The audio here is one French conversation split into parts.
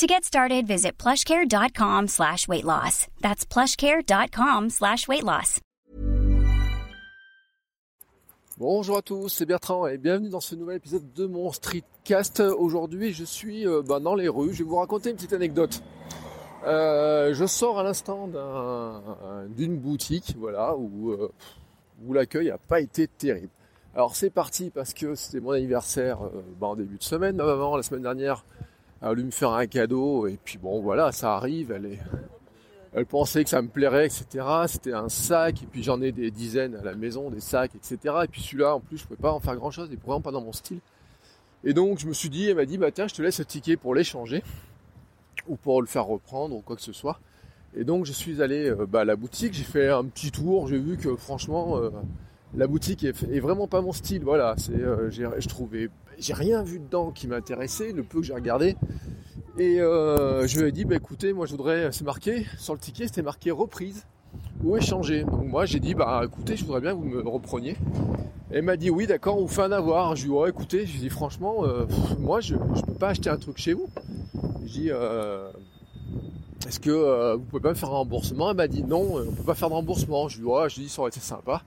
To get started, visit plushcare.com slash weight loss. That's plushcare.com slash weight loss. Bonjour à tous, c'est Bertrand et bienvenue dans ce nouvel épisode de mon Streetcast. Aujourd'hui, je suis euh, bah, dans les rues. Je vais vous raconter une petite anecdote. Euh, je sors à l'instant d'une boutique, voilà, où, euh, l'accueil n'a pas été terrible. Alors c'est parti parce que c'était mon anniversaire bah, en début de semaine. Ma maman, la semaine dernière, a voulu me faire un cadeau et puis bon voilà, ça arrive. Elle elle pensait que ça me plairait, etc. C'était un sac et puis j'en ai des dizaines à la maison, des sacs, etc. Et puis celui-là, en plus, je pouvais pas en faire grand chose, et vraiment pas dans mon style. Et donc je me suis dit, elle m'a dit, bah tiens, je te laisse le ticket pour l'échanger ou pour le faire reprendre ou quoi que ce soit. Et donc je suis allé euh, bah, à la boutique, j'ai fait un petit tour, j'ai vu que franchement euh, la boutique est, vraiment pas mon style. Voilà, euh, je trouvais, j'ai rien vu dedans qui m'intéressait, le peu que j'ai regardé. Et euh, je lui ai dit, bah écoutez, moi je voudrais, c'est marqué sur le ticket, c'était marqué reprise ou échanger. Donc moi j'ai dit, bah écoutez, je voudrais bien que vous me repreniez. Et elle m'a dit, oui d'accord, on vous fait un avoir. Je lui ai dit, écoutez, je lui ai dit, franchement, euh, moi je ne peux pas acheter un truc chez vous. Je dis, est-ce que vous pouvez pas me faire un remboursement? Elle m'a dit, non, on peut pas faire de remboursement. Je lui ai dit, je lui ai dit, ça aurait été sympa.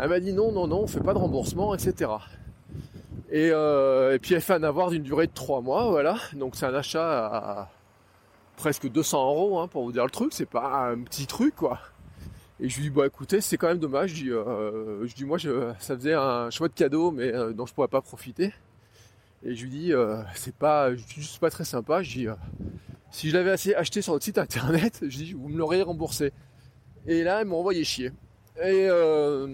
Elle m'a dit non, non, non, on fait pas de remboursement, etc. Euh, et, puis elle fait un avoir d'une durée de 3 mois, voilà. Donc c'est un achat à presque 200 euros, hein, pour vous dire le truc. C'est pas un petit truc, quoi. Et je lui dis, bah écoutez, c'est quand même dommage. Je dis, euh, je dis moi, ça faisait un chouette cadeau, mais euh, dont je pourrais pas profiter. Et je lui dis, c'est pas, juste pas très sympa. Je dis, si je l'avais acheté sur votre site internet, je dis, vous me l'auriez remboursé. Et là, elle m'a envoyé chier. Et euh,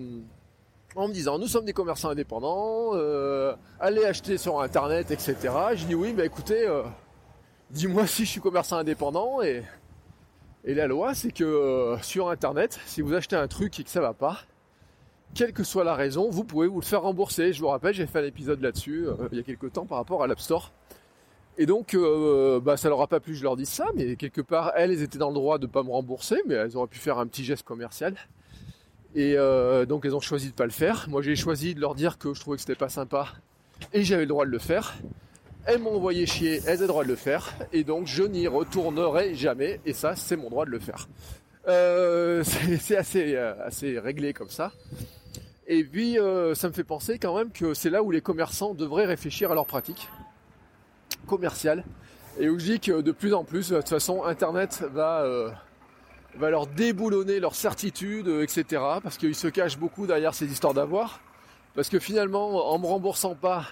en me disant, nous sommes des commerçants indépendants, euh, allez acheter sur Internet, etc. Je dis oui, mais écoutez, euh, dis-moi si je suis commerçant indépendant. Et, la loi, c'est que sur Internet, si vous achetez un truc et que ça va pas, quelle que soit la raison, vous pouvez vous le faire rembourser. Je vous rappelle, j'ai fait un épisode là-dessus il y a quelques temps par rapport à l'App Store. Et donc, bah, ça leur a pas plu, je leur dis ça, mais quelque part, elles étaient dans le droit de pas me rembourser, mais elles auraient pu faire un petit geste commercial. Et euh, donc elles ont choisi de pas le faire. Moi j'ai choisi de leur dire que je trouvais que c'était pas sympa et j'avais le droit de le faire. Elles m'ont envoyé chier, elles avaient le droit de le faire et donc je n'y retournerai jamais et ça c'est mon droit de le faire. Euh, c'est assez, euh, assez réglé comme ça. Et puis ça me fait penser quand même que c'est là où les commerçants devraient réfléchir à leur pratique commerciale et où je dis que de plus en plus, de toute façon, Internet va va leur déboulonner leur certitude, euh, etc. Parce qu'ils se cachent beaucoup derrière ces histoires d'avoir. Parce que finalement, en me remboursant pas,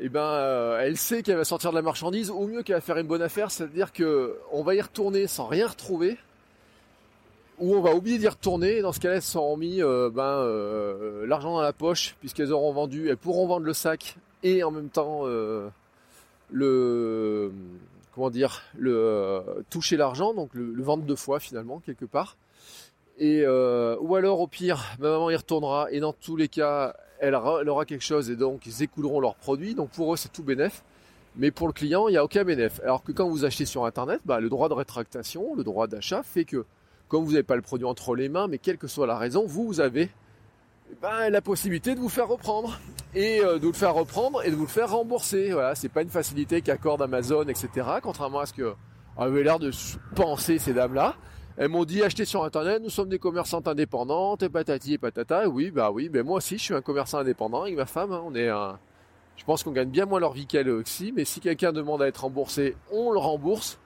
eh ben, euh, elle sait qu'elle va sortir de la marchandise, ou mieux qu'elle va faire une bonne affaire, c'est-à-dire que on va y retourner sans rien retrouver, ou on va oublier d'y retourner. Dans ce cas-là, elles se sont mis euh, ben, l'argent dans la poche, puisqu'elles auront vendu, elles pourront vendre le sac et en même temps le comment dire, le euh, toucher l'argent, donc le, vendre deux fois finalement quelque part. Et euh, ou alors au pire, ma maman y retournera et dans tous les cas, elle, aura quelque chose et donc ils écouleront leurs produits. Donc pour eux c'est tout bénéf. Mais pour le client, il n'y a aucun bénéf. Alors que quand vous achetez sur internet, bah, le droit de rétractation, le droit d'achat fait que comme vous n'avez pas le produit entre les mains, mais quelle que soit la raison, vous, vous avez ben, la possibilité de vous faire reprendre et euh, de vous le faire reprendre et de vous faire rembourser. Voilà, c'est pas une facilité qu'accorde Amazon, etc. Contrairement à ce que avaient l'air de penser ces dames-là. Elles m'ont dit acheter sur internet, nous sommes des commerçantes indépendantes, et patati et patata. oui, bah oui, mais moi aussi je suis un commerçant indépendant avec ma femme. Hein. on est. Je pense qu'on gagne bien moins leur vie qu'elle aussi, mais si quelqu'un demande à être remboursé, on le rembourse.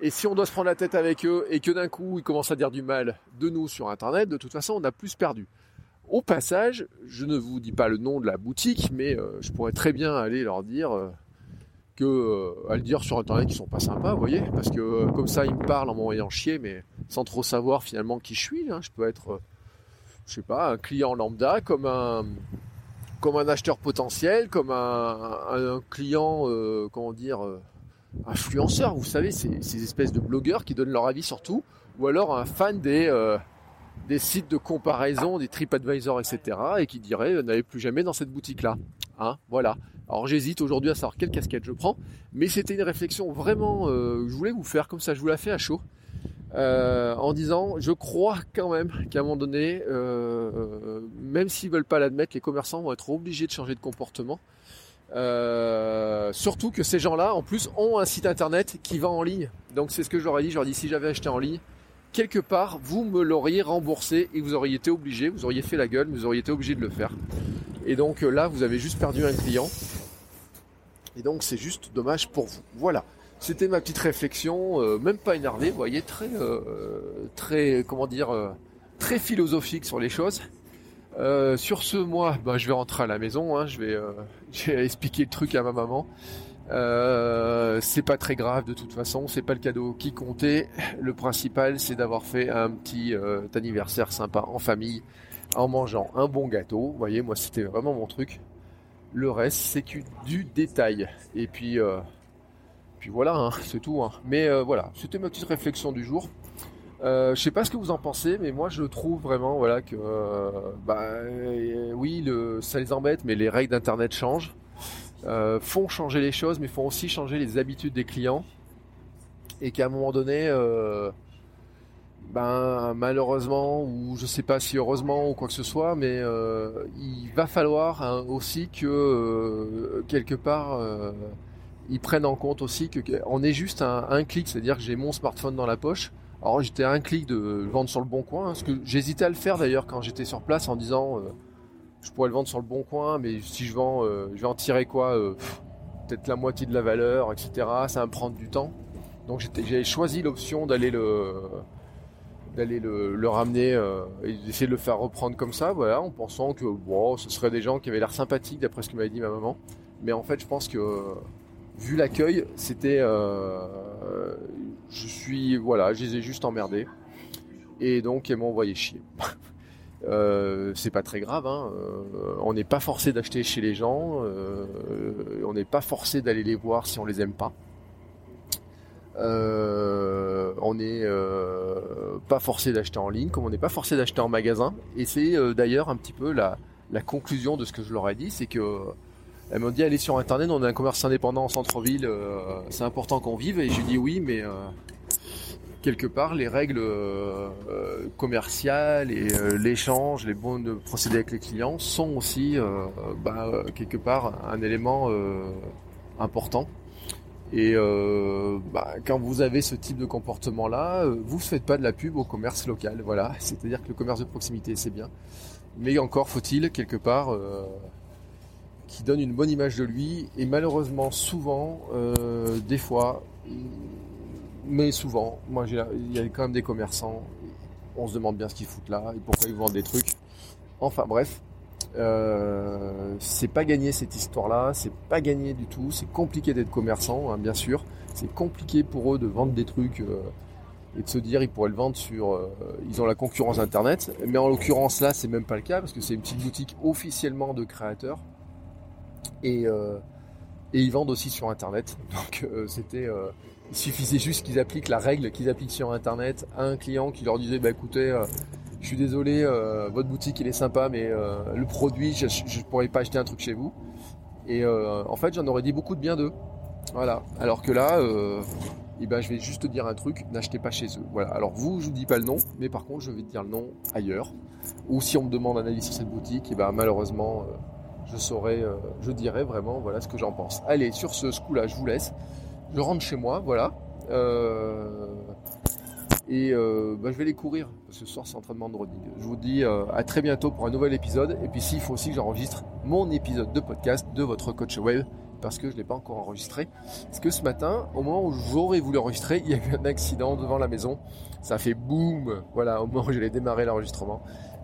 Et si on doit se prendre la tête avec eux et que d'un coup ils commencent à dire du mal de nous sur internet, de toute façon on a plus perdu. Au passage, je ne vous dis pas le nom de la boutique, mais euh, je pourrais très bien aller leur dire euh, que euh, à le dire sur internet qu'ils sont pas sympas, vous voyez, parce que comme ça ils me parlent en m'envoyant chier, mais sans trop savoir finalement qui je suis. Hein. Je peux être, je sais pas, un client lambda, comme un comme un acheteur potentiel, comme un, client, comment dire, influenceur. Vous savez, ces, ces espèces de blogueurs qui donnent leur avis sur tout, ou alors un fan des des sites de comparaison, des TripAdvisor, etc. et qui diraient n'allez plus jamais dans cette boutique-là. Hein, voilà. Alors j'hésite aujourd'hui à savoir quelle casquette je prends, mais c'était une réflexion vraiment euh, je voulais vous faire comme ça, je vous la fais à chaud. Euh, en disant je crois quand même qu'à un moment donné, euh, même s'ils veulent pas l'admettre, les commerçants vont être obligés de changer de comportement. surtout que ces gens-là, en plus, ont un site internet qui va en ligne. Donc c'est ce que ai dit. Ai dit si j'avais acheté en ligne, quelque part, vous me l'auriez remboursé et vous auriez été obligé, vous auriez fait la gueule, vous auriez été obligé de le faire. Et donc euh, là, vous avez juste perdu un client. Et donc c'est juste dommage pour vous. Voilà. C'était ma petite réflexion, euh, même pas énervée, vous voyez, très, euh, très, comment dire, très philosophique sur les choses. sur ce mois, bah, je vais rentrer à la maison, hein, je vais expliquer le truc à ma maman. Euh, c'est pas très grave de toute façon, c'est pas le cadeau qui comptait. Le principal, c'est d'avoir fait un petit euh, anniversaire sympa en famille, en mangeant un bon gâteau. Vous voyez, moi, c'était vraiment mon truc. Le reste, c'est que du détail. Et puis, euh, puis voilà, hein, c'est tout. Hein. Mais voilà, c'était ma petite réflexion du jour. je sais pas ce que vous en pensez, mais moi je trouve vraiment voilà que bah oui, ça les embête, mais les règles d'internet changent. Euh, font changer les choses, mais font aussi changer les habitudes des clients. Et qu'à un moment donné, euh, ben malheureusement, ou je sais pas si heureusement ou quoi que ce soit, mais euh, il va falloir hein, aussi que quelque part ils prennent en compte aussi que on est juste un, clic, c'est-à-dire que j'ai mon smartphone dans la poche. Alors j'étais un clic de vendre sur le bon coin, parce que j'hésitais à le faire d'ailleurs quand j'étais sur place en disant je pourrais le vendre sur le bon coin, mais si je vends, euh, je vais en tirer quoi euh, Peut-être la moitié de la valeur, etc. Ça va me prendre du temps. Donc j'ai choisi l'option d'aller le ramener euh, et d'essayer de le faire reprendre comme ça, voilà, en pensant que ce seraient des gens qui avaient l'air sympathiques d'après ce que m'avait dit ma maman. Mais en fait, je pense que vu l'accueil, c'était, je suis, voilà, je les ai juste emmerdés et donc ils m'ont envoyé chier. Euh, c'est pas très grave. Hein. Euh, on n'est pas forcé d'acheter chez les gens. Euh, on n'est pas forcé d'aller les voir si on les aime pas. on n'est pas forcé d'acheter en ligne, comme on n'est pas forcé d'acheter en magasin. Et c'est d'ailleurs un petit peu la, conclusion de ce que je leur ai dit, c'est que elles m'ont dit allez sur internet, on a un commerce indépendant en centre-ville, c'est important qu'on vive. Et je dis oui, mais quelque part les règles euh, commerciales et euh, l'échange, les bons procédés avec les clients sont aussi euh, bah, quelque part un élément important. Et bah, quand vous avez ce type de comportement-là, vous ne faites pas de la pub au commerce local. Voilà, c'est-à-dire que le commerce de proximité c'est bien, mais encore faut-il quelque part qui donne une bonne image de lui. Et malheureusement, souvent, des fois, mais souvent, moi, il y a quand même des commerçants. On se demande bien ce qu'ils foutent là et pourquoi ils vendent des trucs. Enfin bref, euh, c'est pas gagné cette histoire-là, c'est pas gagné du tout. C'est compliqué d'être commerçant, hein, bien sûr. C'est compliqué pour eux de vendre des trucs euh, et de se dire ils pourraient le vendre sur. Euh, ils ont la concurrence internet, mais en l'occurrence là, c'est même pas le cas parce que c'est une petite boutique officiellement de créateurs et et ils vendent aussi sur internet. Donc c'était il suffisait juste qu'ils appliquent la règle qu'ils appliquent sur Internet à un client qui leur disait bah écoutez, euh, je suis désolé, euh, votre boutique il est sympa, mais euh, le produit, je, ne pourrais pas acheter un truc chez vous. Et en fait, j'en aurais dit beaucoup de bien d'eux. Voilà. Alors que là, eh ben, je vais juste te dire un truc, n'achetez pas chez eux. Voilà. Alors vous, je vous dis pas le nom, mais par contre, je vais te dire le nom ailleurs. Ou si on me demande un avis sur cette boutique, et eh ben malheureusement, je saurais, je dirais vraiment voilà ce que j'en pense. Allez, sur ce, ce coup-là, je vous laisse je rentre chez moi, voilà. Euh, et euh, bah, je vais les courir. Ce soir, c'est entraînement de running. Je vous dis euh, à très bientôt pour un nouvel épisode. Et puis, s'il faut aussi que j'enregistre mon épisode de podcast de votre coach web parce que je ne l'ai pas encore enregistré. Parce que ce matin, au moment où j'aurais voulu enregistrer, il y a eu un accident devant la maison. Ça fait boum. Voilà, au moment où j'allais démarrer l'enregistrement.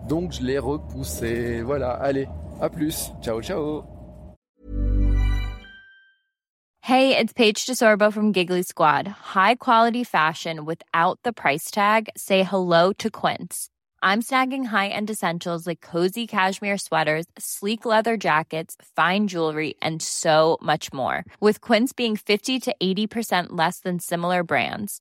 Donc, je l'ai repoussé. Voilà, allez, à plus. Ciao, ciao. Hey, it's Paige DeSorbo from Giggly Squad. High quality fashion without the price tag. Say hello to Quince. I'm snagging high-end essentials like cozy cashmere sweaters, sleek leather jackets, fine jewelry, and so much more. With Quince being 50 to 80% less than similar brands